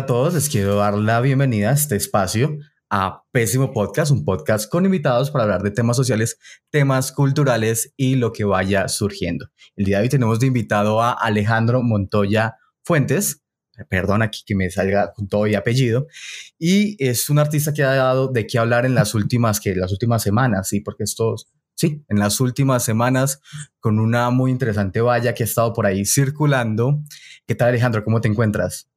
A todos, les quiero dar la bienvenida a este espacio, a Pésimo Podcast, un podcast con invitados para hablar de temas sociales, temas culturales y lo que vaya surgiendo. El día de hoy tenemos de invitado a Alejandro Montoya Fuentes, perdón aquí que me salga con todo y apellido, y es un artista que ha dado de qué hablar en las últimas, que las últimas semanas, sí, porque estos, sí, en las últimas semanas con una muy interesante valla que ha estado por ahí circulando. ¿Qué tal Alejandro? ¿Cómo te encuentras?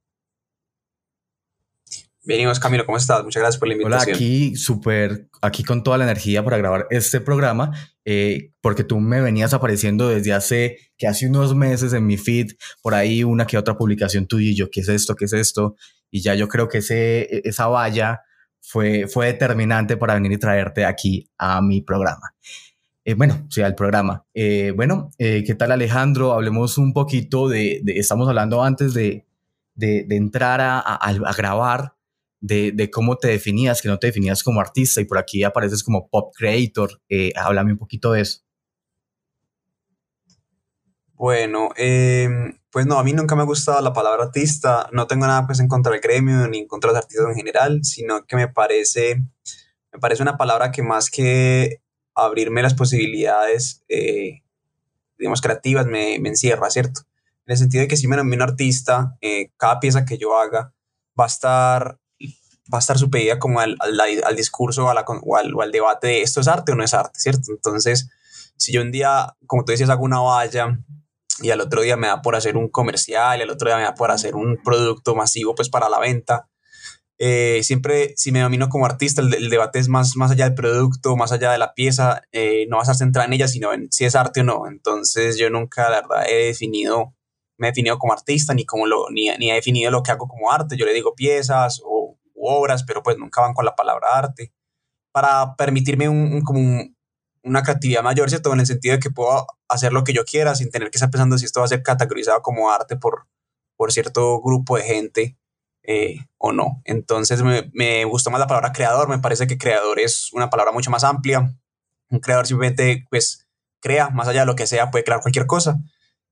Venimos, Camilo, ¿cómo estás? Muchas gracias por la invitación. Hola, aquí súper, aquí con toda la energía para grabar este programa, eh, porque tú me venías apareciendo desde hace, que hace unos meses en mi feed, por ahí una que otra publicación tuya y yo, ¿qué es esto? ¿Qué es esto? Y ya yo creo que ese, e, esa valla fue, fue determinante para venir y traerte aquí a mi programa. Eh, bueno, sí, al programa. Eh, bueno, ¿qué tal Alejandro? Hablemos un poquito de, de estamos hablando antes de, de, de entrar a, a, a grabar de, cómo te definías, que no te definías como artista y por aquí apareces como pop creator. Eh, háblame un poquito de eso. Bueno, em, pues no, a mí nunca me ha gustado la palabra artista. No tengo nada pues en contra del gremio ni en contra de los artistas en general, sino que me parece, me parece una palabra que más que abrirme las posibilidades, eh, digamos, creativas, me, me, encierra, ¿cierto? En el sentido de que si me nomino artista, eh, cada pieza que yo haga va a estar va a estar supedida como al, al, discurso a la, o, al, o, al, debate de esto es arte o no es arte, ¿cierto? Entonces, si yo un día, como tú decías, hago una valla y al otro día me da por hacer un comercial y al otro día me da por hacer un producto masivo pues para la venta, eh, siempre si me domino como artista, el, el, debate es más, más allá del producto, más allá de la pieza, eh, no vas a centrar en ella, sino en si es arte o no. Entonces yo nunca, la verdad, he definido, me he definido como artista, ni, como lo, ni, ni he definido lo que hago como arte. Yo le digo piezas o obras, pero pues nunca van con la palabra arte, para permitirme un, como una creatividad mayor, ¿cierto? En el sentido de que puedo hacer lo que yo quiera sin tener que estar pensando si esto va a ser categorizado como arte por, por cierto grupo de gente eh, o no. Entonces me, me gustó más la palabra creador, me parece que creador es una palabra mucho más amplia. Un creador simplemente pues crea, más allá de lo que sea, puede crear cualquier cosa.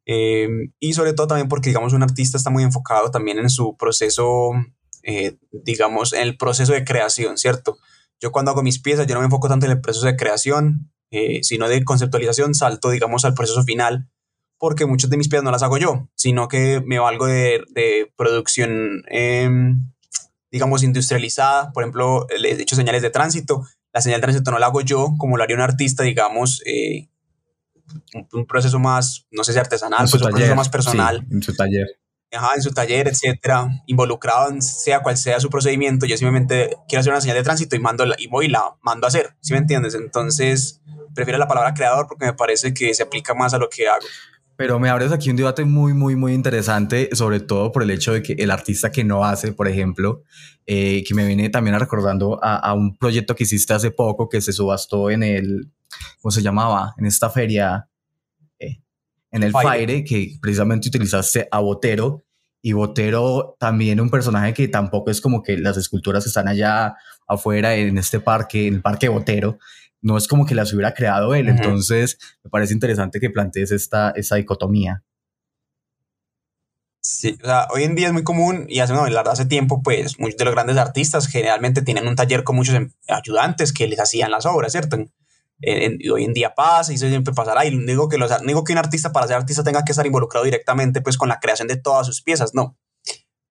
Eh, y sobre todo también porque, digamos, un artista está muy enfocado también en su proceso eh, digamos, en el proceso de creación, ¿cierto? Yo cuando hago mis piezas, yo no me enfoco tanto en el proceso de creación, eh, sino de conceptualización, salto, digamos, al proceso final, porque muchas de mis piezas no las hago yo, sino que me valgo de, de producción, eh, digamos, industrializada. Por ejemplo, les he dicho señales de tránsito. La señal de tránsito no la hago yo, como lo haría un artista, digamos, eh, un, un, proceso más, no sé si artesanal, pues un proceso más personal. Sí, en su taller ajá, en su taller, etcétera, involucrado en sea cual sea su procedimiento, yo simplemente quiero hacer una señal de tránsito y, mando la, y voy la mando a hacer, ¿sí me entiendes? Entonces, prefiero la palabra creador porque me parece que se aplica más a lo que hago. Pero me abres aquí un debate muy, muy, muy interesante, sobre todo por el hecho de que el artista que no hace, por ejemplo, eh, que me viene también recordando a, a, un proyecto que hiciste hace poco que se subastó en el, ¿cómo se llamaba? En esta feria en el Fire. Fire, que precisamente utilizaste a Botero. Y Botero también un personaje que tampoco es como que las esculturas que están allá afuera en este parque, en el parque Botero, no es como que las hubiera creado él. Uh -huh. Entonces, me parece interesante que plantees esta, esta dicotomía. Sí, o sea, hoy en día es muy común y hace, no, la verdad, hace tiempo, pues muchos de los grandes artistas generalmente tienen un taller con muchos em, ayudantes que les hacían las obras, ¿cierto? En, en, hoy en día pasa y eso siempre pasará. Y digo que, los, digo que un artista para ser artista tenga que estar involucrado directamente pues con la creación de todas sus piezas, no.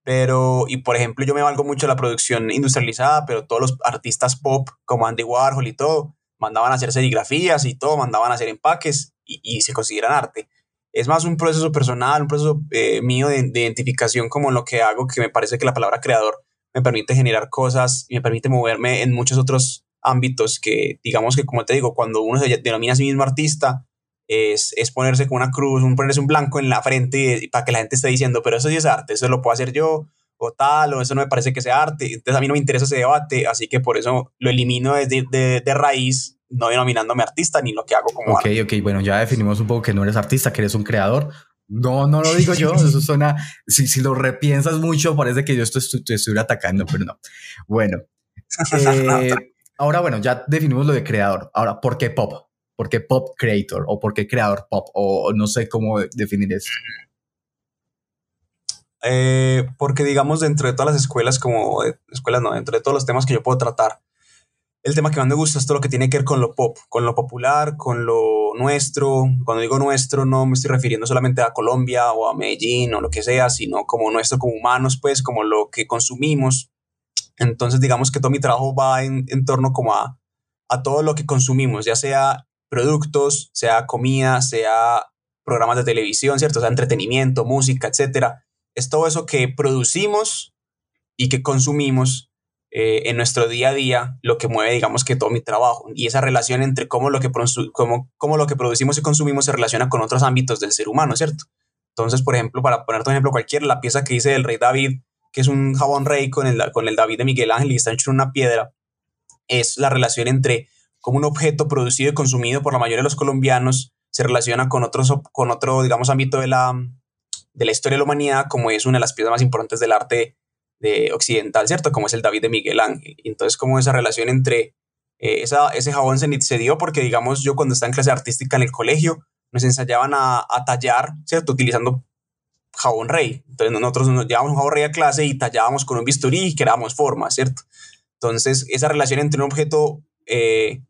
Pero, y por ejemplo, yo me valgo mucho de la producción industrializada, pero todos los artistas pop como Andy Warhol y todo, mandaban a hacer serigrafías y todo, mandaban a hacer empaques y, y se consideran arte. Es más un proceso personal, un proceso eh, mío de, de identificación como lo que hago, que me parece que la palabra creador me permite generar cosas y me permite moverme en muchos otros ámbitos que, digamos que, como te digo, cuando uno se denomina a sí mismo artista, es, es ponerse con una cruz, un, ponerse un blanco en la frente y, y para que la gente esté diciendo, pero eso sí es arte, eso lo puedo hacer yo, o tal, o eso no me parece que sea arte. Entonces a mí no me interesa ese debate, así que por eso lo elimino desde de, de raíz, no denominándome artista ni lo que hago como Ok, arte. ok, bueno, ya definimos un poco que no eres artista, que eres un creador. No, no lo digo yo, eso suena, si, si lo repiensas mucho, parece que yo estoy, te estuviera atacando, pero no. Bueno, eh, ahora bueno, ya definimos lo de creador. Ahora, ¿por qué pop? ¿Por qué pop creator? ¿O por qué creador pop? O no sé cómo definir eso. eh, porque digamos dentro de todas las escuelas, como escuelas no, dentro de todos los temas que yo puedo tratar, el tema que más me gusta es todo lo que tiene que ver con lo pop, con lo popular, con lo nuestro. Cuando digo nuestro no me estoy refiriendo solamente a Colombia o a Medellín o lo que sea, sino como nuestro como humanos, pues como lo que consumimos. Entonces digamos que todo mi trabajo va en, en torno como a, a todo lo que consumimos, ya sea productos, sea comida, sea programas de televisión, ¿cierto? sea, entretenimiento, música, etcétera. Es todo eso que producimos y que consumimos eh, en nuestro día a día, lo que mueve, digamos, que todo mi trabajo. Y esa relación entre cómo lo, que cómo, cómo lo que producimos y consumimos se relaciona con otros ámbitos del ser humano, ¿cierto? Entonces, por ejemplo, para poner un ejemplo cualquiera, la pieza que hice del rey David, que es un jabón rey con el, con el David de Miguel Ángel y está hecho en una piedra, es la relación entre cómo un objeto producido y consumido por la mayoría de los colombianos se relaciona con, otros, con otro, digamos, ámbito de la, de la historia de la humanidad, como es una de las piezas más importantes del arte de occidental, ¿cierto? Como es el David de Miguel Ángel. Entonces, como esa relación entre eh, esa, ese jabón se, se, dio porque, digamos, yo cuando estaba en clase artística en el colegio, nos ensayaban a, a tallar, ¿cierto? Utilizando jabón rey. Entonces nosotros nos llevábamos un jabón rey a clase y tallábamos con un bisturí y creábamos formas, ¿cierto? Entonces, esa relación entre un objeto eh,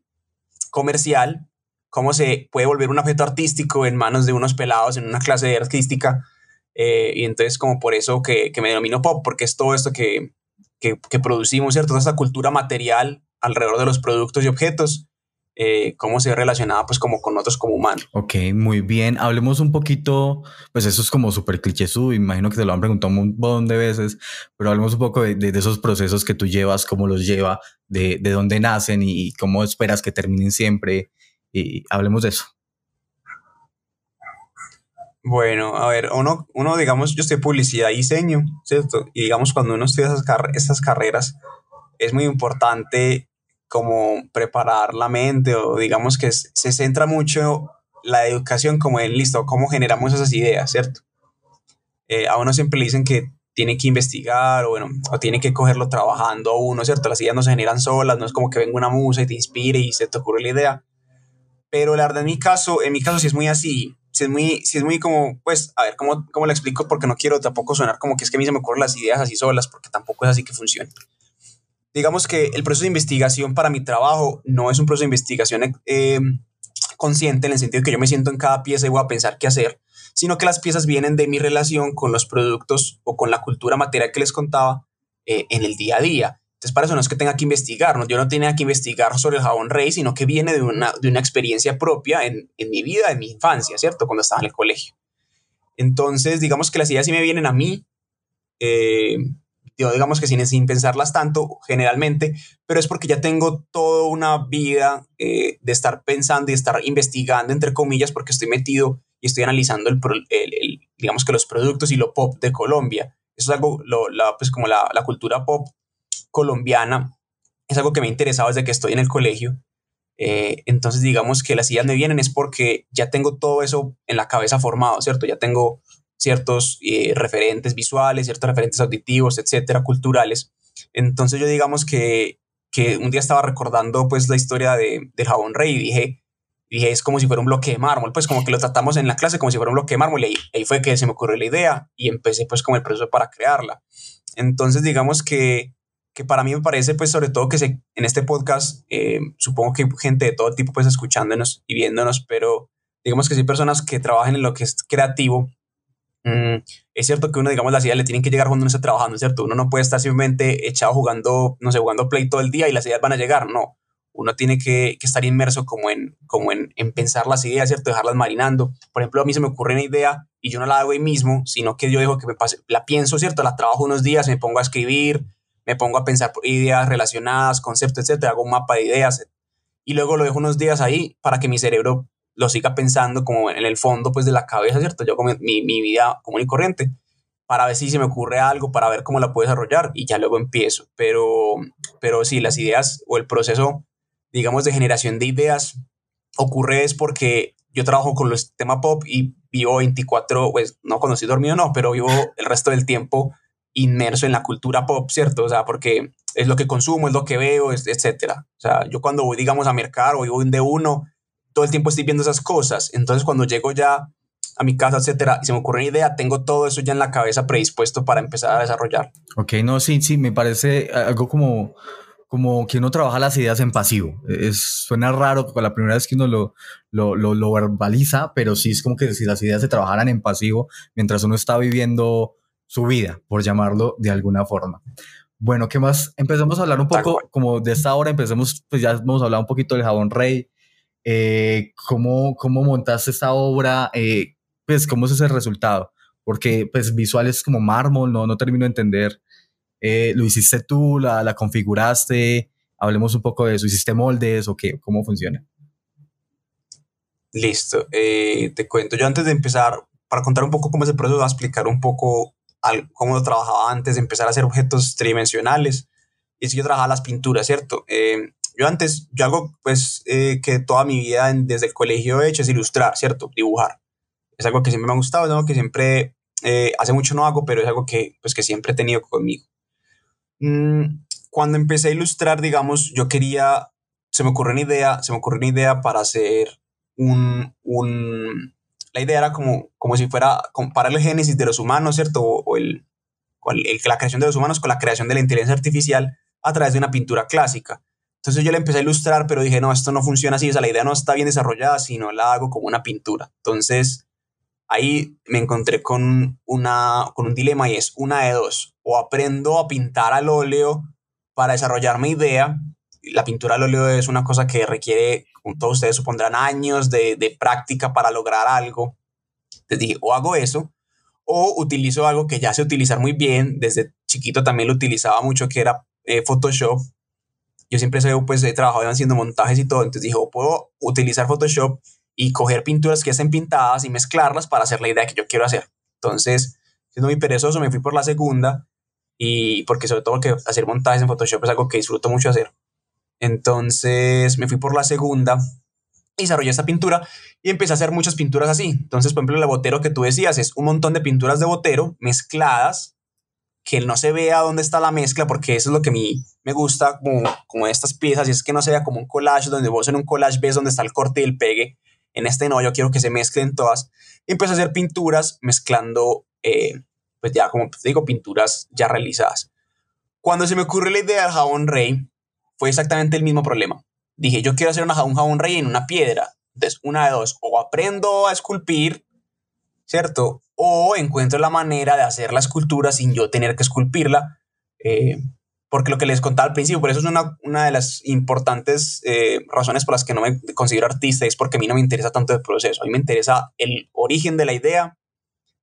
comercial cómo se puede volver un objeto artístico en manos de unos pelados en una clase de artística. Eh, y entonces como por eso que, que, me denomino pop, porque es todo esto que, que, que, producimos, ¿cierto? Toda esta cultura material alrededor de los productos y objetos, eh, cómo se ve relacionada pues como con otros como humanos. Ok, muy bien. Hablemos un poquito, pues eso es como súper cliché, imagino que te lo han preguntado un montón de veces, pero hablemos un poco de, de, de, esos procesos que tú llevas, cómo los lleva, de, de dónde nacen y cómo esperas que terminen siempre y hablemos de eso. Bueno, a ver, uno, uno digamos, yo estoy publicidad y diseño, ¿cierto? Y digamos, cuando uno estudia esas, car esas carreras, es muy importante como preparar la mente o digamos que se centra mucho la educación como en, listo, cómo generamos esas ideas, ¿cierto? Eh, a uno siempre le dicen que tiene que investigar o bueno, o tiene que cogerlo trabajando uno, ¿cierto? Las ideas no se generan solas, no es como que venga una musa y te inspire y se te ocurre la idea, pero la verdad, en mi caso, en mi caso sí es muy así. Si es muy, si es muy como, pues, a ver, ¿cómo, ¿cómo le explico? Porque no quiero tampoco sonar como que es que a mí se me ocurren las ideas así solas, porque tampoco es así que funciona. Digamos que el proceso de investigación para mi trabajo no es un proceso de investigación eh, consciente en el sentido de que yo me siento en cada pieza y voy a pensar qué hacer, sino que las piezas vienen de mi relación con los productos o con la cultura material que les contaba eh, en el día a día. Entonces, para eso no es que tenga que investigar, ¿no? yo no tenía que investigar sobre el jabón rey, sino que viene de una, de una experiencia propia en, en, mi vida, en mi infancia, ¿cierto? Cuando estaba en el colegio. Entonces, digamos que las ideas sí me vienen a mí, eh, yo digamos que sin, sin pensarlas tanto, generalmente, pero es porque ya tengo toda una vida eh, de estar pensando y estar investigando, entre comillas, porque estoy metido y estoy analizando, el, el, el digamos que los productos y lo pop de Colombia. Eso es algo, lo, la, pues como la, la cultura pop colombiana es algo que me ha interesado desde que estoy en el colegio. Eh, entonces, digamos que las ideas me vienen es porque ya tengo todo eso en la cabeza formado, ¿cierto? Ya tengo ciertos eh, referentes visuales, ciertos referentes auditivos, etcétera, culturales. Entonces, yo digamos que, que un día estaba recordando pues la historia de, del jabón rey y dije, dije, es como si fuera un bloque de mármol, pues como que lo tratamos en la clase como si fuera un bloque de mármol y ahí, fue que se me ocurrió la idea y empecé pues como el proceso para crearla. Entonces, digamos que que para mí me parece, pues sobre todo que se, en este podcast, eh, supongo que hay gente de todo tipo pues escuchándonos y viéndonos, pero digamos que hay personas que trabajan en lo que es creativo. Mm, es cierto que uno, digamos, las ideas le tienen que llegar cuando uno está trabajando, ¿cierto? Uno no puede estar simplemente echado jugando, no sé, jugando play todo el día y las ideas van a llegar, no. Uno tiene que, estar inmerso como, en, como en, en, pensar las ideas, ¿cierto? Dejarlas marinando. Por ejemplo, a mí se me ocurre una idea y yo no la hago ahí mismo, sino que yo dejo que me la pienso, ¿cierto? La trabajo unos días, me pongo a escribir, me pongo a pensar ideas relacionadas, conceptos, etcétera, hago un mapa de ideas y luego lo dejo unos días ahí para que mi cerebro lo siga pensando como en el fondo pues de la cabeza, ¿cierto? Yo como mi, mi vida común y corriente para ver si se me ocurre algo, para ver cómo la puedo desarrollar y ya luego empiezo. Pero, pero sí, las ideas o el proceso, digamos, de generación de ideas ocurre es porque yo trabajo con los temas pop y vivo 24, pues no cuando estoy dormido no, pero vivo el resto del tiempo inmerso en la cultura pop, ¿cierto? O sea, porque es lo que consumo, es lo que veo, etcétera. O sea, yo cuando voy, digamos, a mercar o voy de uno, todo el tiempo estoy viendo esas cosas. Entonces, cuando llego ya a mi casa, etcétera, y se me ocurre una idea, tengo todo eso ya en la cabeza predispuesto para empezar a desarrollar. Ok, no, sí, sí, me parece algo como, como que uno trabaja las ideas en pasivo. Es, suena raro con la primera vez que uno lo, lo, lo, lo, verbaliza, pero sí es como que si las ideas se trabajaran en pasivo mientras uno está viviendo su vida, por llamarlo de alguna forma. Bueno, ¿qué más? Empezamos a hablar un poco como de esta hora, empecemos, pues ya hemos hablado un poquito del jabón rey, eh, ¿cómo, ¿cómo montaste esta obra? Eh, pues, ¿cómo es ese resultado? Porque, pues, visual es como mármol, no, no termino de entender. Eh, ¿Lo hiciste tú? La, ¿La configuraste? Hablemos un poco de eso. ¿Hiciste moldes o qué? ¿Cómo funciona? Listo. te cuento. Yo antes de empezar, para contar un poco cómo es el proceso, voy a explicar un poco cómo lo trabajaba antes de empezar a hacer objetos tridimensionales. Y si yo trabajaba las pinturas, ¿cierto? Eh, yo antes, yo algo pues eh, que toda mi vida desde el colegio he hecho es ilustrar, ¿cierto? Dibujar. Es algo que siempre me ha gustado, es algo que siempre, eh, hace mucho no hago, pero es algo que, pues, que siempre he tenido conmigo. Mm, cuando empecé a ilustrar, digamos, yo quería, se me ocurrió una idea, se me ocurrió una idea para hacer un, un la idea era como, como si fuera comparar el génesis de los humanos, ¿cierto? O, el, la creación de los humanos con la creación de la inteligencia artificial a través de una pintura clásica. Entonces yo le empecé a ilustrar, pero dije, no, esto no funciona así, o sea, la idea no está bien desarrollada, sino la hago como una pintura. Entonces ahí me encontré con, una, con un dilema y es una de dos, o aprendo a pintar al óleo para desarrollar mi idea, la pintura al óleo es una cosa que requiere, como todos ustedes supondrán, años de, de práctica para lograr algo. Entonces dije, o hago eso, o utilizo algo que ya sé utilizar muy bien, desde chiquito también lo utilizaba mucho, que era eh, Photoshop, yo siempre sé, pues he trabajado haciendo montajes y todo, entonces dije, puedo utilizar Photoshop y coger pinturas que estén pintadas y mezclarlas para hacer la idea que yo quiero hacer. Entonces, siendo muy perezoso, me fui por la segunda y porque sobre todo que hacer montajes en Photoshop es algo que disfruto mucho hacer. Entonces me fui por la segunda desarrollé esta pintura y empecé a hacer muchas pinturas así. Entonces, por ejemplo, el botero que tú decías es un montón de pinturas de botero mezcladas que no se vea dónde está la mezcla, porque eso es lo que a me gusta como, como estas piezas, y es que no se vea como un collage, donde vos en un collage ves dónde está el corte y el pegue. En este no, yo quiero que se mezclen todas. Y empecé a hacer pinturas mezclando, eh, pues ya como digo, pinturas ya realizadas. Cuando se me ocurrió la idea del jabón rey, fue exactamente el mismo problema. Dije, yo quiero hacer un jabón rey en una piedra. Entonces, una de dos, o aprendo a esculpir, ¿cierto? O encuentro la manera de hacer la escultura sin yo tener que esculpirla, eh, porque lo que les contaba al principio, por eso es una, una de las importantes eh, razones por las que no me considero artista, es porque a mí no me interesa tanto el proceso, a mí me interesa el origen de la idea,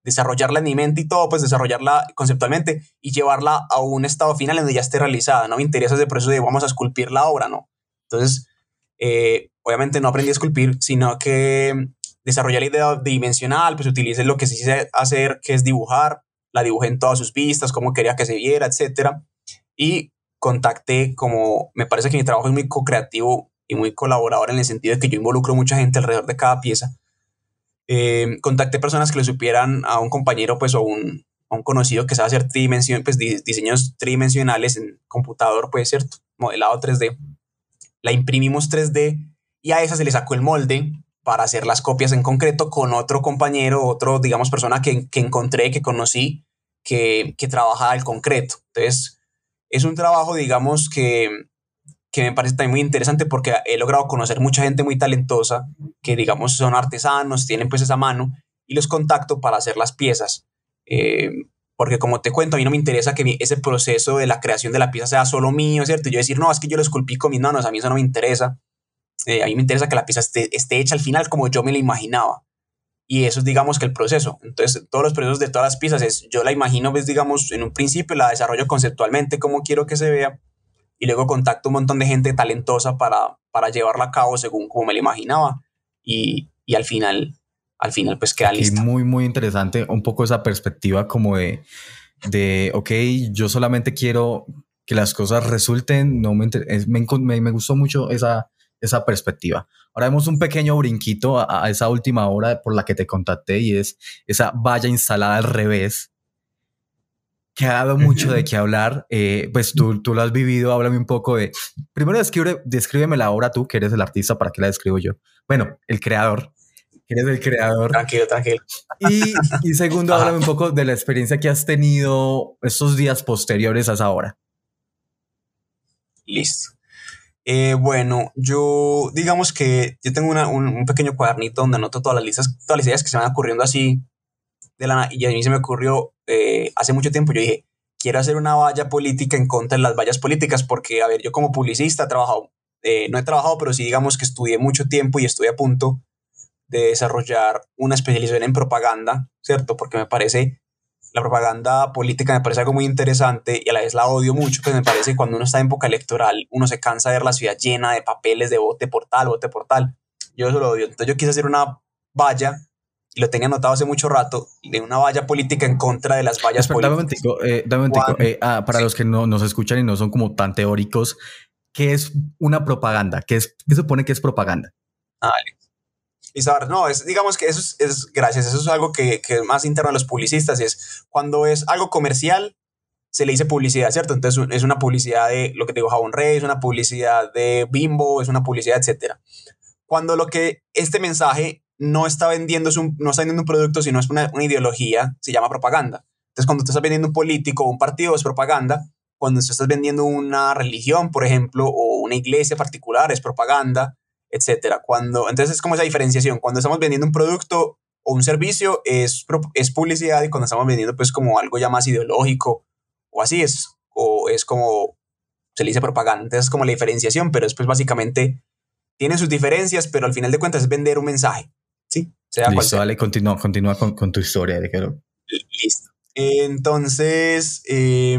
desarrollarla en mi mente y todo, pues desarrollarla conceptualmente y llevarla a un estado final en donde ya esté realizada, no me interesa ese proceso de vamos a esculpir la obra, no. Entonces, eh, obviamente no aprendí a esculpir, sino que desarrollé la idea dimensional, pues utilicé lo que se hice hacer, que es dibujar, la dibujé en todas sus vistas, cómo quería que se viera, etc. Y contacté como, me parece que mi trabajo es muy co-creativo y muy colaborador en el sentido de que yo involucro mucha gente alrededor de cada pieza. Eh, contacté personas que le supieran a un compañero pues o un, a un conocido que sabe hacer tridimension, pues, diseños tridimensionales en computador, pues cierto, modelado 3D. La imprimimos 3D y a esa se le sacó el molde para hacer las copias en concreto con otro compañero, otro, digamos, persona que, que encontré, que conocí, que, que trabaja el concreto. Entonces, es un trabajo, digamos, que, que me parece también muy interesante porque he logrado conocer mucha gente muy talentosa que, digamos, son artesanos, tienen pues esa mano y los contacto para hacer las piezas. Eh, porque como te cuento, a mí no me interesa que ese proceso de la creación de la pieza sea solo mío, ¿cierto? yo decir, no, es que yo lo esculpí con mis manos, a mí eso no me interesa. Eh, a mí me interesa que la pieza esté, esté, hecha al final como yo me la imaginaba. Y eso es, digamos, que el proceso. Entonces, todos los procesos de todas las piezas es, yo la imagino, ves, digamos, en un principio la desarrollo conceptualmente como quiero que se vea y luego contacto un montón de gente talentosa para, para llevarla a cabo según como me la imaginaba y, y al final, al final pues queda lista. muy, muy interesante un poco esa perspectiva como de, de, ok, yo solamente quiero que las cosas resulten, no me, me, me gustó mucho esa, esa perspectiva. Ahora vemos un pequeño brinquito a, esa última hora por la que te contacté y es esa valla instalada al revés, que ha dado mucho de qué hablar. Eh, pues tú, tú lo has vivido, háblame un poco de... Primero describe, descríbeme la obra tú, que eres el artista, ¿para qué la describo yo? Bueno, el creador. eres el creador. Tranquilo, tranquilo. Y, y segundo, háblame un poco de la experiencia que has tenido estos días posteriores a esa hora. Listo. Eh, bueno, yo digamos que yo tengo un, pequeño cuadernito donde anoto todas las listas, todas las ideas que se van ocurriendo así de la y a mí se me ocurrió eh, hace mucho tiempo, yo dije, quiero hacer una valla política en contra de las vallas políticas porque, a ver, yo como publicista he trabajado, eh, no he trabajado, pero sí digamos que estudié mucho tiempo y estoy a punto de desarrollar una especialización en propaganda, ¿cierto? Porque me parece la propaganda política me parece algo muy interesante y a la vez la odio mucho, pues me parece que cuando uno está en época electoral, uno se cansa de ver la ciudad llena de papeles de vote por tal, vote por tal. Yo eso lo odio. Entonces yo quise hacer una valla, y lo tenía anotado hace mucho rato, de una valla política en contra de las vallas políticas. Eh, dame un eh, ah, para los que no nos escuchan y no son como tan teóricos, ¿qué es una propaganda? ¿Qué, es, qué supone que es propaganda? Ah, no, es, digamos que eso es, gracias, eso es algo que, que, es más interno a los publicistas y es cuando es algo comercial, se le dice publicidad, ¿cierto? Entonces es una publicidad de lo que te digo, Jabón Rey, es una publicidad de Bimbo, es una publicidad, etcétera. Cuando lo que este mensaje no está vendiendo es un, no está vendiendo un producto, sino es una, una ideología, se llama propaganda. Entonces cuando tú estás vendiendo un político o un partido es propaganda, cuando tú estás vendiendo una religión, por ejemplo, o una iglesia particular es propaganda, etcétera. Cuando, entonces es como esa diferenciación. Cuando estamos vendiendo un producto o un servicio es, es publicidad y cuando estamos vendiendo pues como algo ya más ideológico o así es, o es como se le dice propaganda. Entonces es como la diferenciación, pero después básicamente tiene sus diferencias, pero al final de cuentas es vender un mensaje. ¿Sí? Sea Listo, dale, continúa, continúa con, con, tu historia. De Listo. Entonces, eh,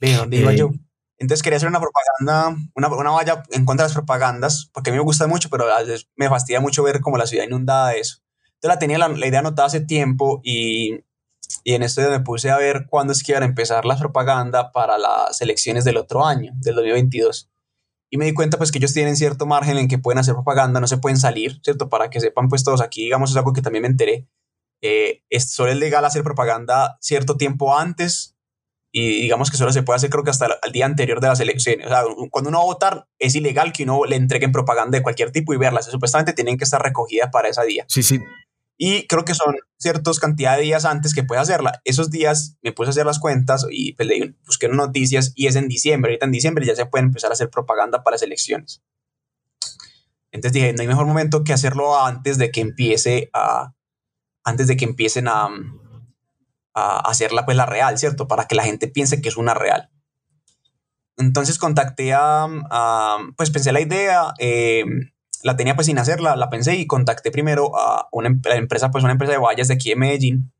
¿dónde iba eh, yo? Entonces quería hacer una propaganda, una, una valla en contra de las propagandas, porque a mí me gusta mucho, pero a veces me fastidia mucho ver como la ciudad inundada de eso. Entonces la tenía la, la idea anotada hace tiempo y, y en esto me puse a ver cuándo es que iban a empezar las propaganda para las elecciones del otro año, del 2022. Y me di cuenta pues que ellos tienen cierto margen en que pueden hacer propaganda, no se pueden salir, ¿cierto? Para que sepan pues todos aquí, digamos, es algo que también me enteré. Eh, es, solo es legal hacer propaganda cierto tiempo antes y digamos que solo se puede hacer creo que hasta el día anterior de las elecciones. O sea, cuando uno va a votar es ilegal que uno le entreguen propaganda de cualquier tipo y verlas. Supuestamente tienen que estar recogidas para ese día. Sí, sí. Y creo que son ciertas cantidad de días antes que puede hacerla. Esos días me puse a hacer las cuentas y pues busqué noticias y es en diciembre. Ahorita en diciembre ya se puede empezar a hacer propaganda para las elecciones. Entonces dije, no hay mejor momento que hacerlo antes de que empiece a, antes de que empiecen a, hacerla pues la real, ¿cierto? Para que la gente piense que es una real. Entonces contacté a, pues pensé la idea, eh, la tenía pues sin hacerla, la pensé y contacté primero a una em, empresa, pues una empresa de vallas de aquí de Medellín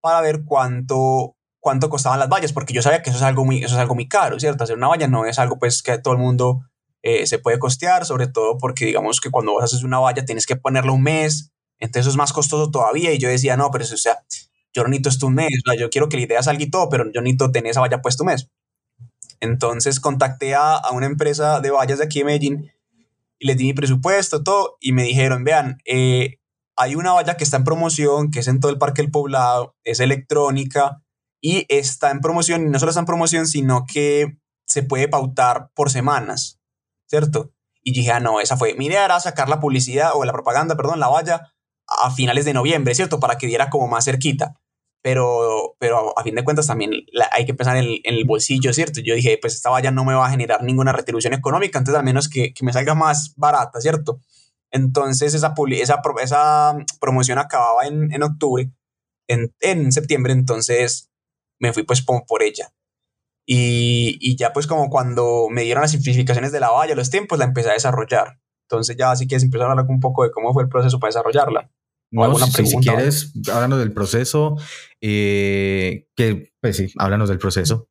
para ver cuánto, cuánto costaban las vallas, porque yo sabía que eso es algo muy, eso es algo muy caro, ¿cierto? Hacer una valla no es algo pues que todo el mundo eh, se puede costear, sobre todo porque digamos que cuando vos haces una valla tienes que ponerla un mes, entonces eso es más costoso todavía y yo decía, no, pero eso, o sea, yo no necesito esto un mes, yo quiero que la idea salga y todo, pero yo necesito tener esa valla puesta un mes. Entonces contacté a, a, una empresa de vallas de aquí de Medellín y les di mi presupuesto, todo, y me dijeron, vean, eh, hay una valla que está en promoción, que es en todo el Parque del Poblado, es electrónica y está en promoción, y no solo está en promoción, sino que se puede pautar por semanas, ¿cierto? Y dije, ah, no, esa fue. Mi idea era sacar la publicidad o la propaganda, perdón, la valla a finales de noviembre, ¿cierto? Para que diera como más cerquita pero, pero a fin de cuentas también hay que pensar en el, bolsillo, ¿cierto? Yo dije, pues esta valla no me va a generar ninguna retribución económica, entonces al menos que, que me salga más barata, ¿cierto? Entonces esa, esa, esa promoción acababa en, en octubre, en, en, septiembre, entonces me fui pues por, por ella. Y, y, ya pues como cuando me dieron las simplificaciones de la valla, los tiempos, la empecé a desarrollar. Entonces ya así que empezar a hablar un poco de cómo fue el proceso para desarrollarla. No, si, si, quieres, háblanos del proceso. Eh, que, pues sí, háblanos del proceso.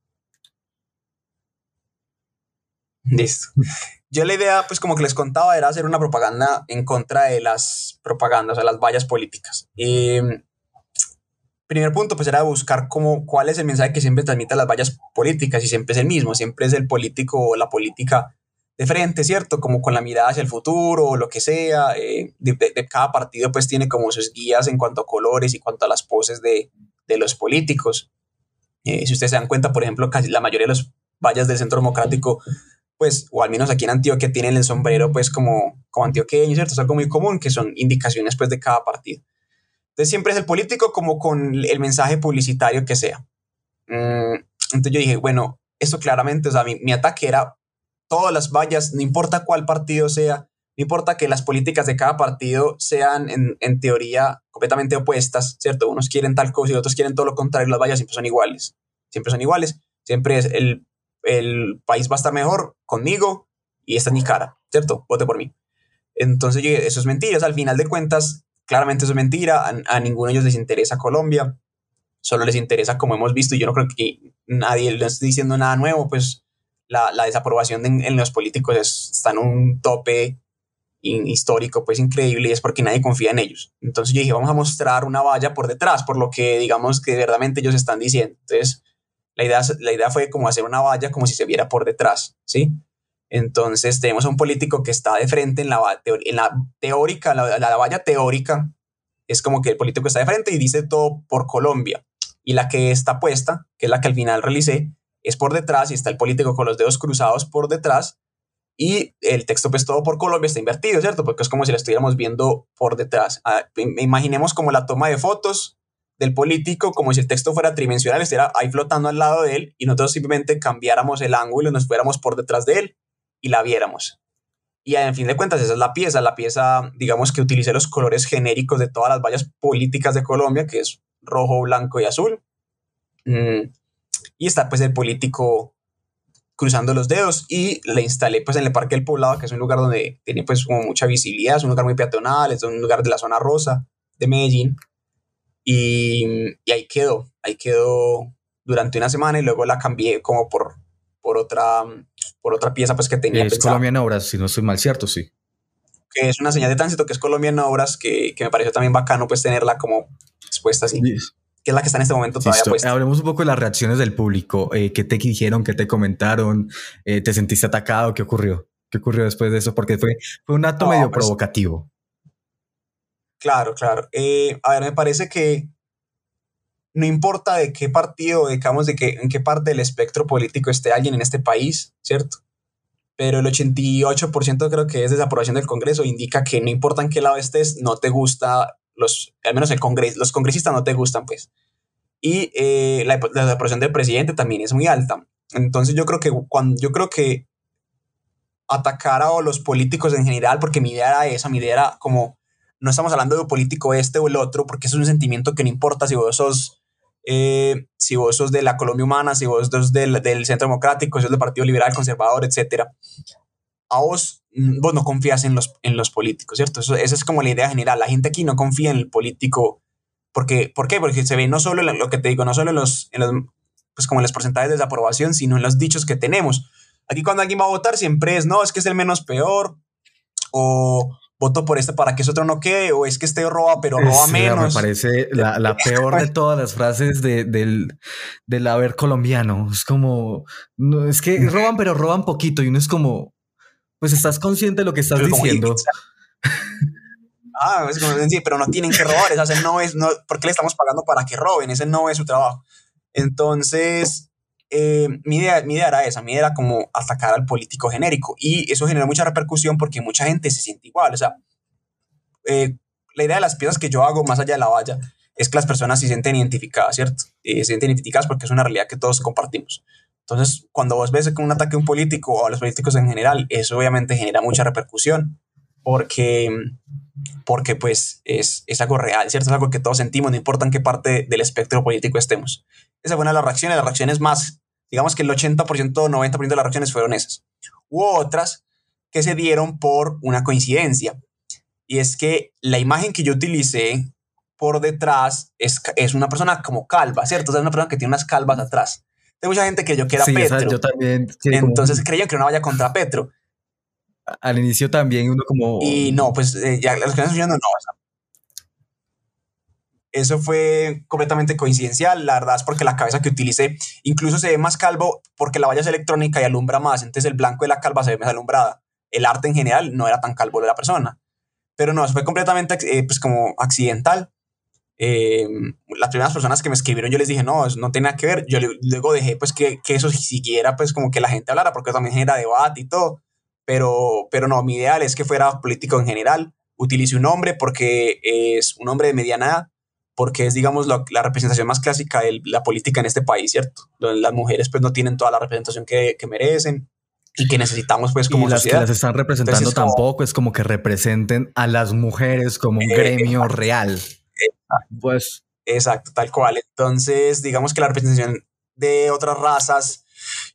Listo. Yo la idea, pues como que les contaba, era hacer una propaganda en contra de las propagandas, o sea, las vallas políticas. Y primer punto, pues era buscar cómo, cuál es el mensaje que siempre transmite las vallas políticas y siempre es el mismo, siempre es el político o la política de frente, ¿cierto? Como con la mirada hacia el futuro o lo que sea. Eh, de, cada partido pues tiene como sus guías en cuanto a colores y cuanto a las poses de, de los políticos. Eh, si ustedes se dan cuenta, por ejemplo, casi la mayoría de los vallas del Centro Democrático, pues, o al menos aquí en Antioquia, tienen el sombrero pues como como antioqueño, ¿cierto? Es algo muy común, que son indicaciones pues de cada partido. Entonces siempre es el político como con el mensaje publicitario que sea. Mm, entonces yo dije, bueno, esto claramente, o sea, mi, mi ataque era todas las vallas, no importa cuál partido sea, no importa que las políticas de cada partido sean en, en, teoría completamente opuestas, ¿cierto? Unos quieren tal cosa y otros quieren todo lo contrario, las vallas siempre son iguales, siempre son iguales, siempre es el, el país va a estar mejor conmigo y esta es mi cara, ¿cierto? Vote por mí. Entonces, yo, eso es mentira, al final de cuentas, claramente eso es mentira, a, ninguno de ellos les interesa Colombia, solo les interesa, como hemos visto, y yo no creo que nadie le esté diciendo nada nuevo, pues la, la desaprobación en, en, los políticos es, está en un tope histórico, pues increíble, y es porque nadie confía en ellos. Entonces yo dije, vamos a mostrar una valla por detrás, por lo que digamos que verdaderamente ellos están diciendo. Entonces, la idea, la idea fue como hacer una valla como si se viera por detrás, ¿sí? Entonces tenemos a un político que está de frente en la, en la teórica, la, la, valla teórica, es como que el político está de frente y dice todo por Colombia. Y la que está puesta, que es la que al final realicé, es por detrás y está el político con los dedos cruzados por detrás y el texto pues todo por Colombia está invertido, ¿cierto? Porque es como si lo estuviéramos viendo por detrás. Ah, imaginemos como la toma de fotos del político, como si el texto fuera tridimensional, estuviera ahí flotando al lado de él y nosotros simplemente cambiáramos el ángulo y nos fuéramos por detrás de él y la viéramos. Y en fin de cuentas, esa es la pieza, la pieza, digamos que utilice los colores genéricos de todas las vallas políticas de Colombia, que es rojo, blanco y azul. Mm. Y está pues el político cruzando los dedos y la instalé pues en el Parque del Poblado, que es un lugar donde tiene pues como mucha visibilidad, es un lugar muy peatonal, es un lugar de la zona rosa de Medellín. Y, y ahí quedó, ahí quedó durante una semana y luego la cambié como por, por, otra, por otra pieza pues que tenía. Es Colombia en Obras, si no estoy mal, ¿cierto? Sí. Que es una señal de tránsito que es Colombia en Obras, que, que me pareció también bacano pues tenerla como expuesta así. Sí que es la que está en este momento todavía puesta. Hablemos un poco de las reacciones del público. Eh, ¿Qué te dijeron? ¿Qué te comentaron? Eh, ¿Te sentiste atacado? ¿Qué ocurrió? ¿Qué ocurrió después de eso? Porque fue, fue un acto no, medio pues, provocativo. Claro, claro. Eh, a ver, me parece que no importa de qué partido, digamos, de qué, en qué parte del espectro político esté alguien en este país, ¿cierto? Pero el 88% creo que es desaprobación del Congreso, indica que no importa en qué lado estés, no te gusta los, al menos el congres, los congresistas no te gustan, pues. Y eh, la, la desaprobación del presidente también es muy alta. Entonces yo creo que cuando, yo creo que atacar a los políticos en general, porque mi idea era esa, mi idea era como, no estamos hablando de un político este o el otro, porque es un sentimiento que no importa si vos sos, eh, si vos sos de la Colombia Humana, si vos sos del, del Centro Democrático, si sos del Partido Liberal, Conservador, etcétera. A vos Mm, vos no confías en los, en los políticos, ¿cierto? Eso, esa es como la idea general. La gente aquí no confía en el político. Porque, ¿Por qué? Porque se ve no solo en lo que te digo, no solo en los, en los, pues como en los porcentajes de desaprobación, sino en los dichos que tenemos. Aquí cuando alguien va a votar siempre es, no, es que es el menos peor, o voto por este para que ese otro no quede, o es que este roba, pero roba sí, menos. Me parece la, la peor de todas las frases de, del, del haber colombiano. Es como, no, es que roban, pero roban poquito, y uno es como, pues estás consciente de lo que estás pero diciendo. ah, es como, sí, pero no tienen que robar, ese no es, no, ¿por qué le estamos pagando para que roben? Ese no es su trabajo. Entonces, eh, mi, idea, mi idea era esa, mi idea era como atacar al político genérico y eso generó mucha repercusión porque mucha gente se siente igual, o sea, eh, la idea de las piezas que yo hago más allá de la valla es que las personas se sienten identificadas, ¿cierto? Eh, se sienten identificadas porque es una realidad que todos compartimos. Entonces, cuando vos ves un ataque a un político o a los políticos en general, eso obviamente genera mucha repercusión porque, porque pues es, es algo real, ¿cierto? Es algo que todos sentimos, no importa en qué parte del espectro político estemos. Esa fue una de las reacciones, las reacciones más, digamos que el 80%, 90% de las reacciones fueron esas. Hubo otras que se dieron por una coincidencia. Y es que la imagen que yo utilicé por detrás es, es una persona como calva, ¿cierto? O sea, es una persona que tiene unas calvas atrás hay mucha gente que yo quiera sí, Petro. yo también. Sí, Entonces como... creían que no vaya contra Petro. Al inicio también uno como... Y no, pues eh, ya los que están no. O sea, eso fue completamente coincidencial. La verdad es porque la cabeza que utilicé incluso se ve más calvo porque la valla es electrónica y alumbra más. Entonces el blanco de la calva se ve más alumbrada. El arte en general no era tan calvo de la persona. Pero no, eso fue completamente eh, pues como accidental. Eh, las primeras personas que me escribieron yo les dije no, no tiene nada que ver, yo luego dejé pues que, que, eso siguiera pues como que la gente hablara porque también genera debate y todo, pero, pero no, mi ideal es que fuera político en general. Utilice un hombre porque es un hombre de mediana edad, porque es, digamos, la, representación más clásica de la política en este país, ¿cierto? las mujeres pues no tienen toda la representación que, que merecen y que necesitamos pues como y las que las están representando tampoco es como que representen a las mujeres como un gremio real. Pues exacto, tal cual. Entonces, digamos que la representación de otras razas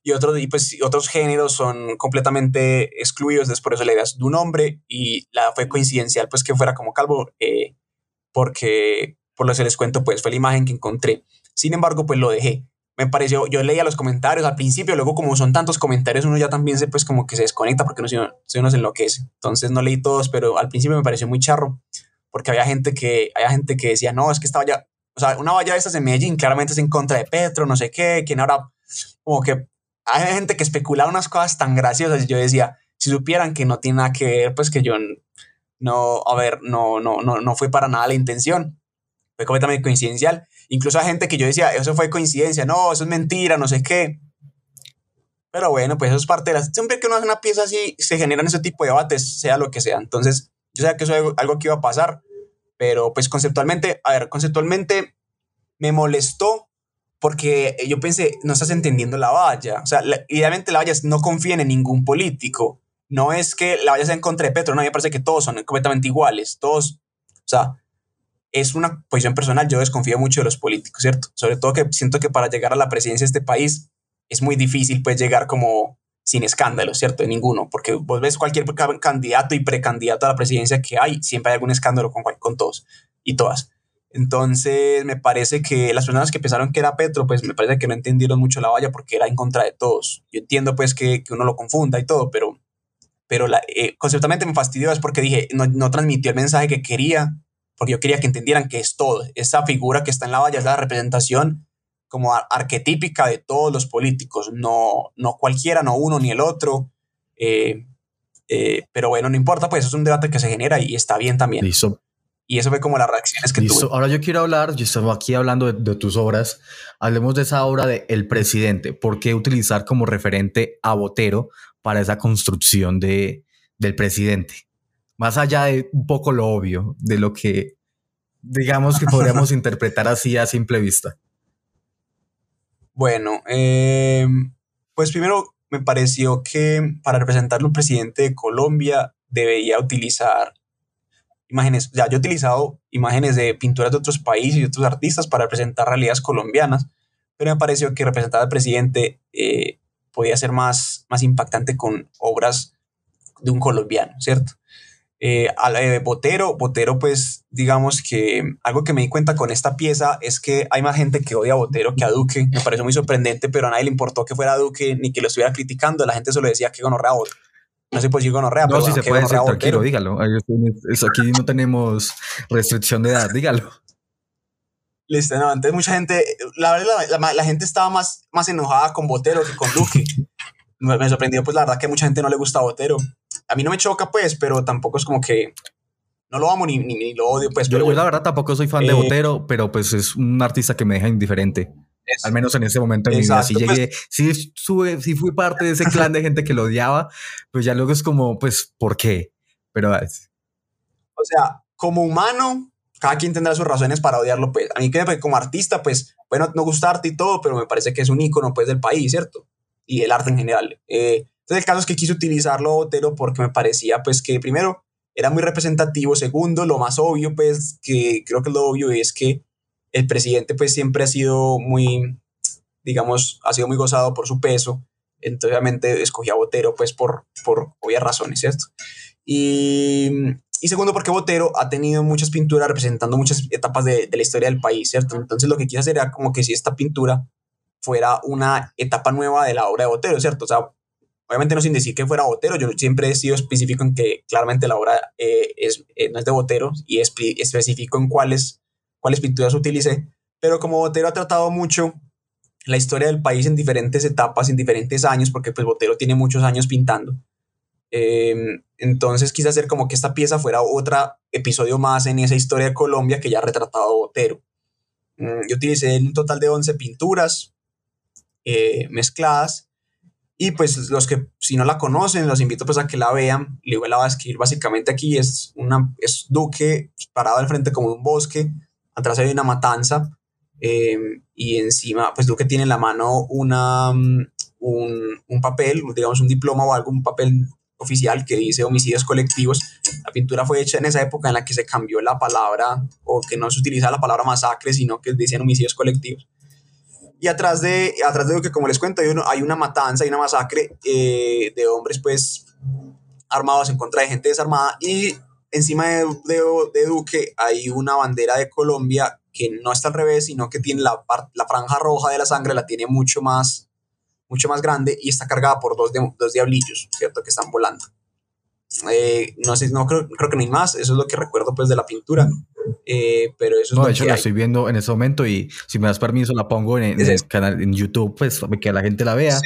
y otros, y pues, otros géneros son completamente excluidos, entonces por eso le das de un hombre y la fue coincidencial pues que fuera como calvo, eh, porque por lo que les cuento pues fue la imagen que encontré. Sin embargo, pues lo dejé me pareció, yo leía los comentarios al principio, luego como son tantos comentarios, uno ya también se pues como que se desconecta porque uno, uno se enloquece. Entonces no leí todos, pero al principio me pareció muy charro porque había gente que, había gente que decía, no, es que esta valla, o sea, una valla de estas en Medellín claramente es en contra de Petro, no sé qué, quien ahora, como que hay gente que especulaba unas cosas tan graciosas y yo decía, si supieran que no tiene nada que ver, pues que yo no, a ver, no, no, no, no fue para nada la intención, fue completamente coincidencial. Incluso a gente que yo decía, eso fue coincidencia, no, eso es mentira, no sé qué. Pero bueno, pues eso es parte de las... Siempre que uno hace una pieza así, se generan ese tipo de debates, sea lo que sea. Entonces, yo sabía que eso es algo, que iba a pasar, pero pues conceptualmente, a ver, conceptualmente me molestó porque yo pensé, no estás entendiendo la valla. O sea, idealmente la valla no confíen en ningún político. No es que la valla sea en contra de Petro, no, me parece que todos son completamente iguales. Todos, o sea, es una posición personal, yo desconfío mucho de los políticos, ¿cierto? Sobre todo que siento que para llegar a la presidencia de este país es muy difícil pues llegar como sin escándalo, ¿cierto? De ninguno, porque vos ves cualquier candidato y precandidato a la presidencia que hay, siempre hay algún escándalo con, con todos y todas. Entonces, me parece que las personas que pensaron que era Petro, pues me parece que no entendieron mucho la valla porque era en contra de todos. Yo entiendo pues que, que uno lo confunda y todo, pero, pero la, eh, conceptualmente me fastidió es porque dije, no, no transmitió el mensaje que quería porque yo quería que entendieran que es todo. Esa figura que está en la valla es la representación como arquetípica de todos los políticos, no, no cualquiera, no uno ni el otro. Eh, eh, pero bueno, no importa, pues es un debate que se genera y está bien también. Listo. Y eso fue como las reacciones que Listo. Ahora yo quiero hablar, yo estaba aquí hablando de, tus obras, hablemos de esa obra de El Presidente. ¿Por qué utilizar como referente a Botero para esa construcción de, del presidente? más allá de un poco lo obvio, de lo que digamos que podríamos interpretar así a simple vista? Bueno, em, pues primero me pareció que para representar un presidente de Colombia debería utilizar imágenes, ya yo he utilizado imágenes de pinturas de otros países y otros artistas para representar realidades colombianas, pero me pareció que representar al presidente eh, podía ser más, más impactante con obras de un colombiano, ¿cierto? Eh, eh, Botero, Botero, pues digamos que algo que me di cuenta con esta pieza es que hay más gente que odia a Botero que a Duque. Me pareció muy sorprendente, pero a nadie le importó que fuera Duque ni que lo estuviera criticando. La gente solo decía que gonorrea No sé, pues yo gonorrea, no, pero si se puede decir, tranquilo, dígalo. Aquí no tenemos restricción de edad, dígalo. Listo, no, entonces mucha gente, la verdad, la, la, gente estaba más, más enojada con Botero que con Duque. me, sorprendió, pues la verdad que a mucha gente no le gusta Botero a mí no me choca, pues, pero tampoco es como que no lo amo ni, ni, lo odio, pues. Yo, la verdad tampoco soy fan de eh, Botero, pero pues es un artista que me deja indiferente. Al menos en ese momento de mi vida. Si pues llegué, si, sube, si fui parte de ese clan de gente que lo odiaba, pues ya luego es como, pues, ¿por qué? Pero. O sea, como humano, cada quien tendrá sus razones para odiarlo, pues. A mí que como artista, pues, bueno, no gustarte y todo, pero me parece que es un ícono, pues, del país, ¿cierto? Y el arte en general. Eh, entonces el caso es que quise utilizarlo Botero porque me parecía pues que primero era muy representativo, segundo, lo más obvio pues que creo que lo obvio es que el presidente pues siempre ha sido muy, digamos, ha sido muy gozado por su peso, entonces obviamente escogí a Botero pues por, por obvias razones, ¿cierto? Y, y segundo porque Botero ha tenido muchas pinturas representando muchas etapas de, de la historia del país, ¿cierto? Entonces lo que quise hacer era como que si esta pintura fuera una etapa nueva de la obra de Botero, ¿cierto? O sea, Obviamente no sin decir que fuera Botero, yo siempre he sido específico en que claramente la obra eh, es, eh, no es de Botero y es específico en cuáles, cuáles pinturas utilicé, pero como Botero ha tratado mucho la historia del país en diferentes etapas, en diferentes años, porque pues Botero tiene muchos años pintando, em, entonces quise hacer como que esta pieza fuera otro episodio más en esa historia de Colombia que ya ha retratado Botero. Mm, yo utilicé un total de 11 pinturas eh, mezcladas Y pues los que si no la conocen, los invito pues a que la vean. Le la va a escribir básicamente aquí. Es, una, es Duque parado al frente como un bosque. Atrás hay una matanza. Em, y encima pues Duque tiene en la mano una, un, un, papel, digamos un diploma o algo, un papel oficial que dice homicidios colectivos. La pintura fue hecha en esa época en la que se cambió la palabra o que no se utiliza la palabra masacre, sino que decían homicidios colectivos. Y atrás de, atrás de lo que, como les cuento, hay, hay una matanza, hay una masacre eh, de hombres, pues, armados en contra de gente desarmada. Y encima de, de, de, Duque hay una bandera de Colombia que no está al revés, sino que tiene la, la franja roja de la sangre, la tiene mucho más, mucho más grande y está cargada por dos, dos diablillos, ¿cierto? Que están volando. Eh, no sé, no creo, creo que no hay más, eso es lo que recuerdo pues de la pintura. Eh, pero eso no, de hecho la estoy viendo en ese momento y si me das permiso la pongo en, el canal en YouTube, pues que la gente la vea.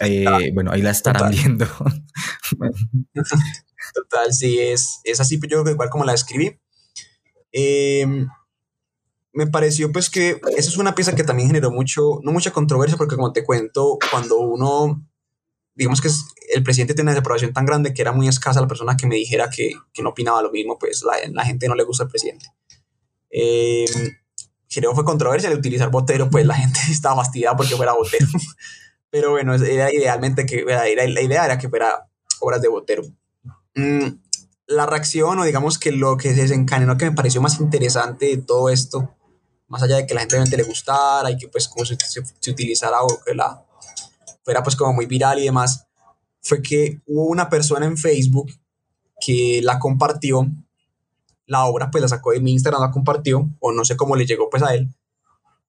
Eh, bueno, ahí la estarán viendo. Total, sí, es, es así, pues, yo creo que igual como la escribí. Em, me pareció pues que esa es una pieza que también generó mucho, no mucha controversia, porque como te cuento, cuando uno, digamos que el presidente tiene una desaprobación tan grande que era muy escasa la persona que me dijera que, que no opinaba lo mismo, pues la, la gente no le gusta al presidente. Eh, creo fue controversia de utilizar Botero, pues la gente estaba fastidiada porque fuera Botero. Pero bueno, era idealmente que, era, la idea era que fuera obras de Botero. Mm, la reacción o digamos que lo que se desencadenó que me pareció más interesante de todo esto, más allá de que la gente realmente le gustara y que pues como se, se, utilizara o que la fuera pues como muy viral y demás, fue que hubo una persona en Facebook que la compartió la obra, pues la sacó de mi Instagram, la compartió, o no sé cómo le llegó pues a él,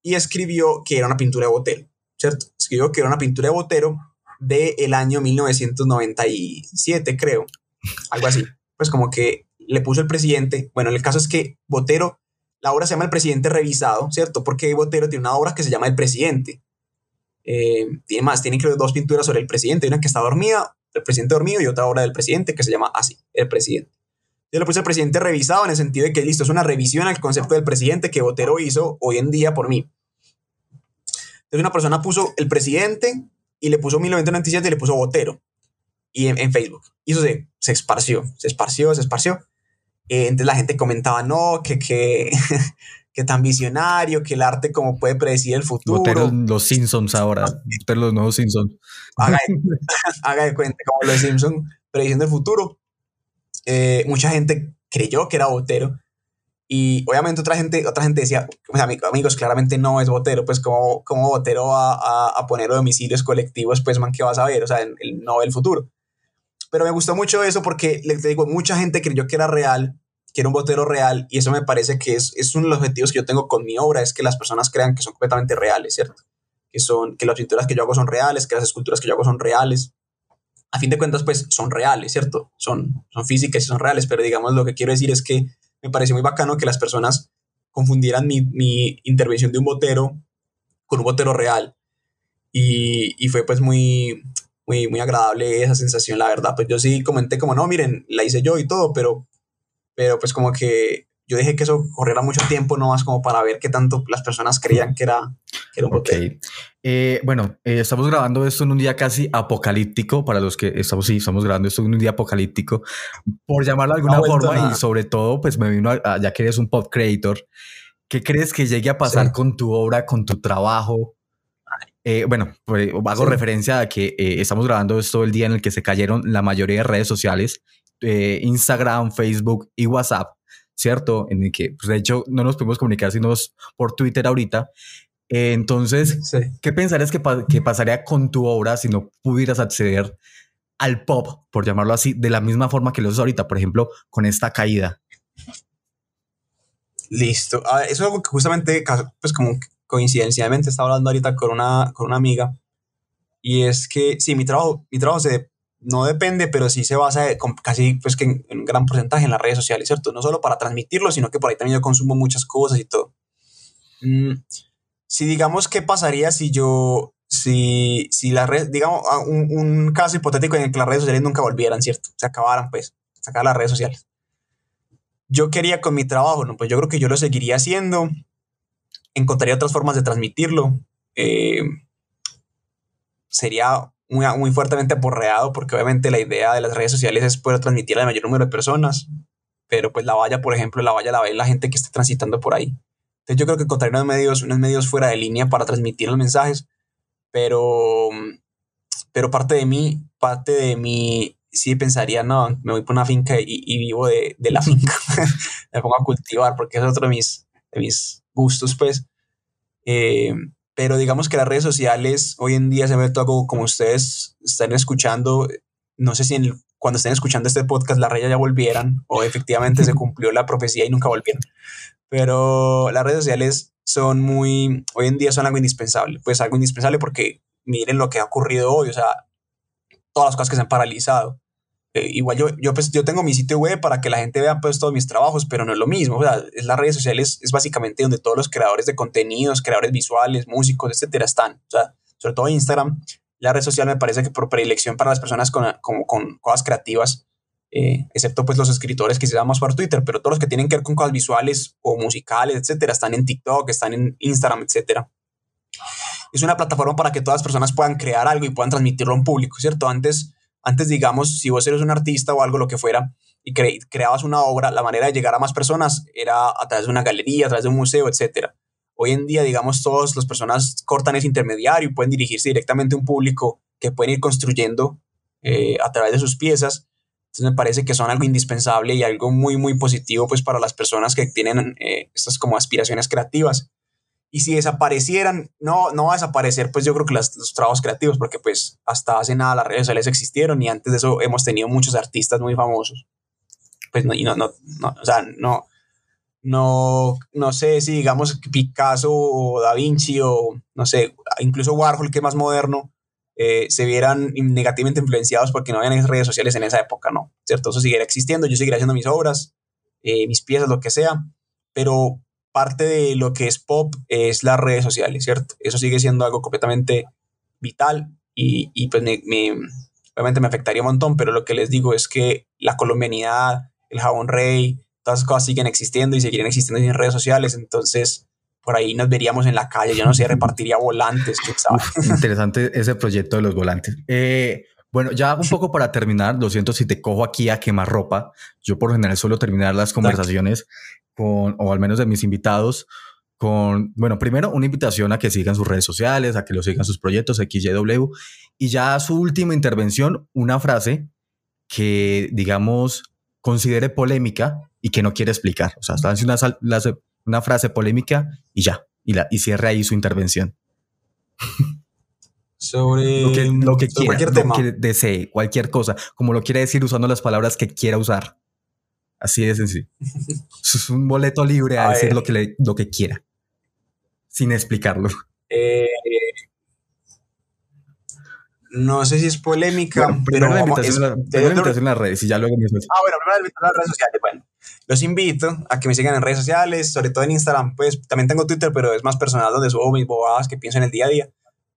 y escribió que era una pintura de Botero, ¿cierto? Escribió que era una pintura de Botero del el año 1997, creo, algo así. Pues como que le puso el presidente, bueno, el caso es que Botero, la obra se llama El Presidente Revisado, ¿cierto? Porque Botero tiene una obra que se llama El Presidente. Eh, tiene más, tiene creo dos pinturas sobre el presidente, una que está dormida, el presidente dormido, y otra obra del presidente que se llama así, El Presidente. Yo le puse al presidente revisado en el sentido de que listo, es una revisión al concepto del presidente que Botero hizo hoy en día por mí. Entonces una persona puso el presidente y le puso 1997 y le puso Botero y en, Facebook. Y eso se, se, esparció, se esparció, se esparció. Eh, entonces la gente comentaba, no, que, que, que tan visionario, que el arte como puede predecir el futuro. Botero los Simpsons ahora, Botero los nuevos Simpsons. Haga haga de cuenta como los Simpsons prediciendo el futuro. Eh, mucha gente creyó que era Botero. Y obviamente otra gente, otra gente decía, pues, amigos, claramente no es Botero, pues como, como Botero va a, a, poner domicilios colectivos, pues man, ¿qué vas a ver? O sea, el, no ve el futuro. Pero me gustó mucho eso porque, les digo, mucha gente creyó que era real, que era un Botero real, y eso me parece que es, es uno de los objetivos que yo tengo con mi obra, es que las personas crean que son completamente reales, ¿cierto? Que, son, que las pinturas que yo hago son reales, que las esculturas que yo hago son reales a fin de cuentas, pues son reales, ¿cierto? Son, son físicas y son reales, pero digamos lo que quiero decir es que me pareció muy bacano que las personas confundieran mi, mi intervención de un botero con un botero real. Y, y, fue pues muy, muy, muy agradable esa sensación, la verdad. Pues yo sí comenté como, no, miren, la hice yo y todo, pero, pero pues como que yo dije que eso corriera mucho tiempo, no más como para ver qué tanto las personas creían que era, que era un. Eh, bueno, eh, estamos grabando esto en un día casi apocalíptico, para los que estamos, sí, estamos grabando esto en un día apocalíptico, por llamarlo de alguna forma, y sobre todo, pues me vino, a, ya que eres un pop creator, ¿qué crees que llegue a pasar con tu obra, con tu trabajo? Eh, bueno, pues, hago referencia a que estamos grabando esto el día en el que se cayeron la mayoría de redes sociales, Instagram, Facebook y WhatsApp. ¿cierto? En el que, pues de hecho, no nos pudimos comunicar sino por Twitter ahorita. Eh, entonces, ¿qué pensarías que, que pasaría con tu obra si no pudieras acceder al pop, por llamarlo así, de la misma forma que lo haces ahorita, por ejemplo, con esta caída? Listo. eso es algo que justamente, pues como coincidencialmente estaba hablando ahorita con una, con una amiga, y es que sí, mi trabajo, mi trabajo se, no depende, pero sí se basa casi pues que en, un gran porcentaje en las redes sociales, ¿cierto? No solo para transmitirlo, sino que por ahí también yo consumo muchas cosas y todo. Mm, si digamos, ¿qué pasaría si yo, si, si la red, digamos, un, un, caso hipotético en el que las redes sociales nunca volvieran, ¿cierto? Se acabaran, pues, sacar las redes sociales. Yo quería con mi trabajo, ¿no? Pues yo creo que yo lo seguiría haciendo, encontraría otras formas de transmitirlo. Eh, sería muy, muy fuertemente aporreado porque obviamente la idea de las redes sociales es poder transmitir al mayor número de personas, pero pues la valla, por ejemplo, la valla la ve la gente que esté transitando por ahí. Entonces yo creo que encontrar unos medios, unos medios fuera de línea para transmitir los mensajes, pero, pero parte de mí, parte de mí sí pensaría, no, me voy por una finca y, vivo de, de, la finca, me pongo a cultivar porque es otro de mis, de mis gustos, pues. Eh, pero digamos que las redes sociales hoy en día se ve todo como ustedes están escuchando, no sé si cuando estén escuchando este podcast las redes ya volvieran o efectivamente se cumplió la profecía y nunca volvieron. Pero las redes sociales son muy, hoy en día son algo indispensable, pues algo indispensable porque miren lo que ha ocurrido hoy, o sea, todas las cosas que se han paralizado. Eh, igual yo, yo, pues, yo tengo mi sitio web para que la gente vea pues todos mis trabajos, pero no es lo mismo. O sea, es las redes sociales es básicamente donde todos los creadores de contenidos, creadores visuales, músicos, etcétera, están. O sea, sobre todo Instagram, la red social me parece que por predilección para las personas con, con, con cosas creativas, eh, excepto pues los escritores que se más por Twitter, pero todos los que tienen que ver con cosas visuales o musicales, etcétera, están en TikTok, están en Instagram, etcétera. Es una plataforma para que todas las personas puedan crear algo y puedan transmitirlo a un público, ¿cierto? Antes antes, digamos, si vos eres un artista o algo, lo que fuera, y creabas una obra, la manera de llegar a más personas era a través de una galería, a través de un museo, etc. Hoy en día, digamos, todas las personas cortan ese intermediario y pueden dirigirse directamente a un público que pueden ir construyendo eh, a través de sus piezas. Entonces me parece que son algo indispensable y algo muy, muy positivo pues para las personas que tienen eh, estas como aspiraciones creativas. Y si desaparecieran, no, no va a desaparecer, pues yo creo que los trabajos creativos, porque pues hasta hace nada las redes sociales existieron y antes de eso hemos tenido muchos artistas muy famosos. Pues no, y no, no, no o sea, no, no, no sé si digamos Picasso o Da Vinci o no sé, incluso Warhol, que es más moderno, eh, se vieran negativamente influenciados porque no habían redes sociales en esa época, ¿no? ¿Cierto? Eso seguirá existiendo, yo seguiré haciendo mis obras, eh, mis piezas, lo que sea, pero parte de lo que es pop es las redes sociales, ¿cierto? Eso sigue siendo algo completamente vital y, y pues me, obviamente me afectaría un montón, pero lo que les digo es que la colombianidad, el jabón rey, todas esas cosas siguen existiendo y seguirán existiendo en redes sociales, entonces por ahí nos veríamos en la calle, yo no sé, repartiría volantes, interesante ese proyecto de los volantes. Eh, bueno, ya un poco para terminar, lo siento si te cojo aquí a quemar ropa. Yo por general suelo terminar las conversaciones con, o al menos de mis invitados, con, bueno, primero una invitación a que sigan sus redes sociales, a que lo sigan sus proyectos, XYW, y ya su última intervención, una frase que, digamos, considere polémica y que no quiere explicar. O sea, está una, una frase polémica y ya, y, la, y cierre ahí su intervención. Sobre lo que, lo que quiera, cualquier tema. que desee, cualquier cosa, como lo quiere decir usando las palabras que quiera usar. Así de sencillo. es un boleto libre a, decir lo que, le, lo que quiera, sin explicarlo. Eh, no sé si es polémica, pero la invitación, en las redes y ya luego Ah, bueno, primero la invitación a las redes sociales. Bueno, los invito a que me sigan en redes sociales, sobre todo en Instagram, pues también tengo Twitter, pero es más personal donde subo mis bobadas que pienso en el día a día.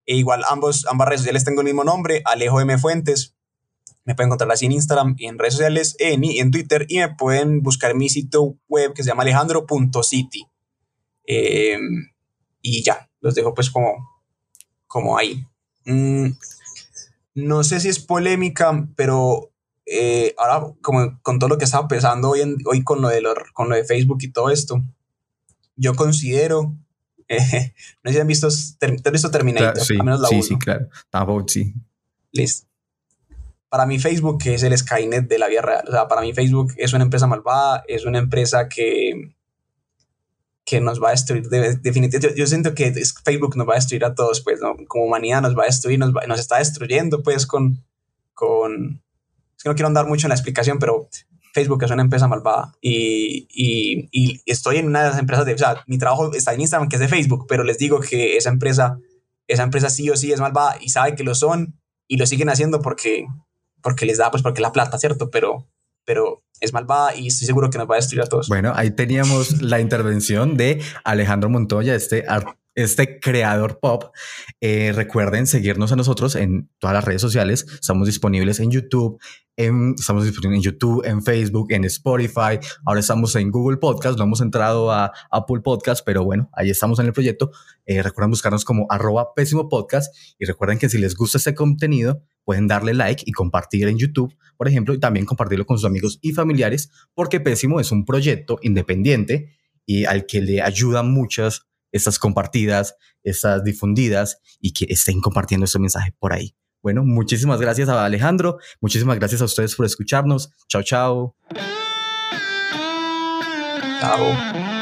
E igual ambos, ambas redes sociales tengo el mismo nombre, Alejo M. Fuentes. Me pueden encontrar así en Instagram en redes sociales, en, en Twitter, y me pueden buscar mi sitio web que se llama alejandro.city. Eh, y ya, los dejo pues como, como ahí. Mm, no sé si es polémica, pero eh, ahora como con todo lo que estaba pensando hoy, en, hoy con, lo de con lo de Facebook y todo esto, yo considero eh, no sé si han visto, ter, visto Terminator, sí, menos la sí, sí, claro. Tampoco, sí. Listo. Para mí Facebook es el Skynet de la vida real. O sea, para mí Facebook es una empresa malvada, es una empresa que, que nos va a destruir. definitivamente, yo, siento que Facebook nos va a destruir a todos, pues, ¿no? Como humanidad nos va a destruir, nos, nos está destruyendo, pues, con, con... Es que no quiero andar mucho en la explicación, pero Facebook es una empresa malvada y, y, estoy en una de las empresas de, o sea, mi trabajo está en Instagram que es de Facebook, pero les digo que esa empresa, esa empresa sí o sí es malvada y sabe que lo son y lo siguen haciendo porque, porque les da, pues porque la plata, ¿cierto? Pero, pero es malvada y estoy seguro que nos va a destruir a todos. Bueno, ahí teníamos la intervención de Alejandro Montoya, este este creador pop. Eh, recuerden seguirnos a nosotros en todas las redes sociales. Estamos disponibles en YouTube, en, estamos disponibles en YouTube, en Facebook, en Spotify. Ahora estamos en Google Podcast. No hemos entrado a Apple Podcast, pero bueno, ahí estamos en el proyecto. Eh, recuerden buscarnos como arroba pésimo podcast y recuerden que si les gusta este contenido, pueden darle like y compartir en YouTube, por ejemplo, y también compartirlo con sus amigos y familiares, porque Pésimo es un proyecto independiente y al que le ayudan muchas estas compartidas, estas difundidas y que estén compartiendo este mensaje por ahí. Bueno, muchísimas gracias a Alejandro, muchísimas gracias a ustedes por escucharnos. Chao, chao. Chao.